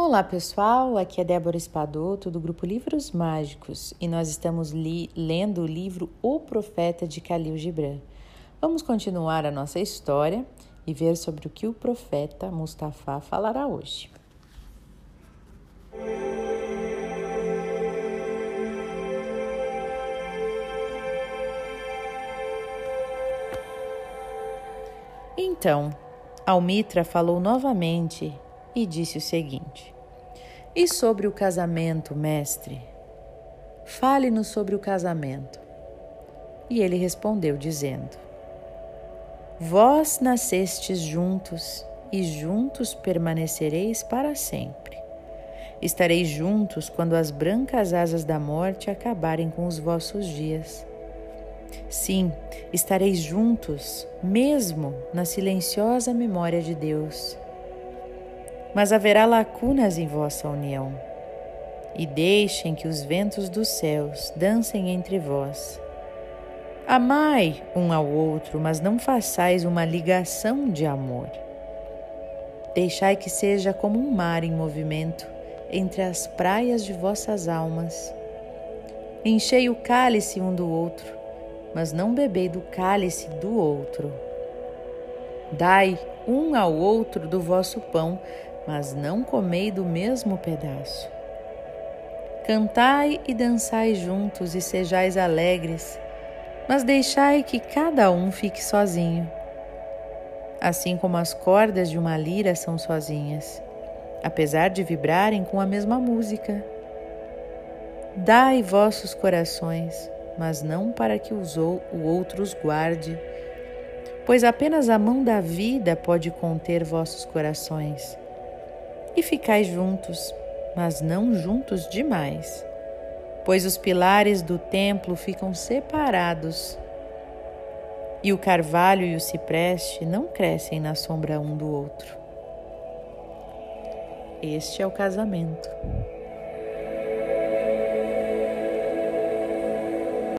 Olá pessoal, aqui é Débora Espadoto do grupo Livros Mágicos e nós estamos lendo o livro O Profeta de Khalil Gibran. Vamos continuar a nossa história e ver sobre o que o profeta Mustafa falará hoje. Então, Almitra falou novamente e disse o seguinte: E sobre o casamento, mestre? Fale-nos sobre o casamento. E ele respondeu, dizendo: Vós nascestes juntos e juntos permanecereis para sempre. Estareis juntos quando as brancas asas da morte acabarem com os vossos dias. Sim, estareis juntos, mesmo na silenciosa memória de Deus mas haverá lacunas em vossa união. E deixem que os ventos dos céus dancem entre vós. Amai um ao outro, mas não façais uma ligação de amor. Deixai que seja como um mar em movimento entre as praias de vossas almas. Enchei o cálice um do outro, mas não bebei do cálice do outro. Dai um ao outro do vosso pão, mas não comei do mesmo pedaço. Cantai e dançai juntos e sejais alegres, mas deixai que cada um fique sozinho. Assim como as cordas de uma lira são sozinhas, apesar de vibrarem com a mesma música. Dai vossos corações, mas não para que os o outro os guarde, pois apenas a mão da vida pode conter vossos corações e ficai juntos, mas não juntos demais, pois os pilares do templo ficam separados e o carvalho e o cipreste não crescem na sombra um do outro. Este é o casamento.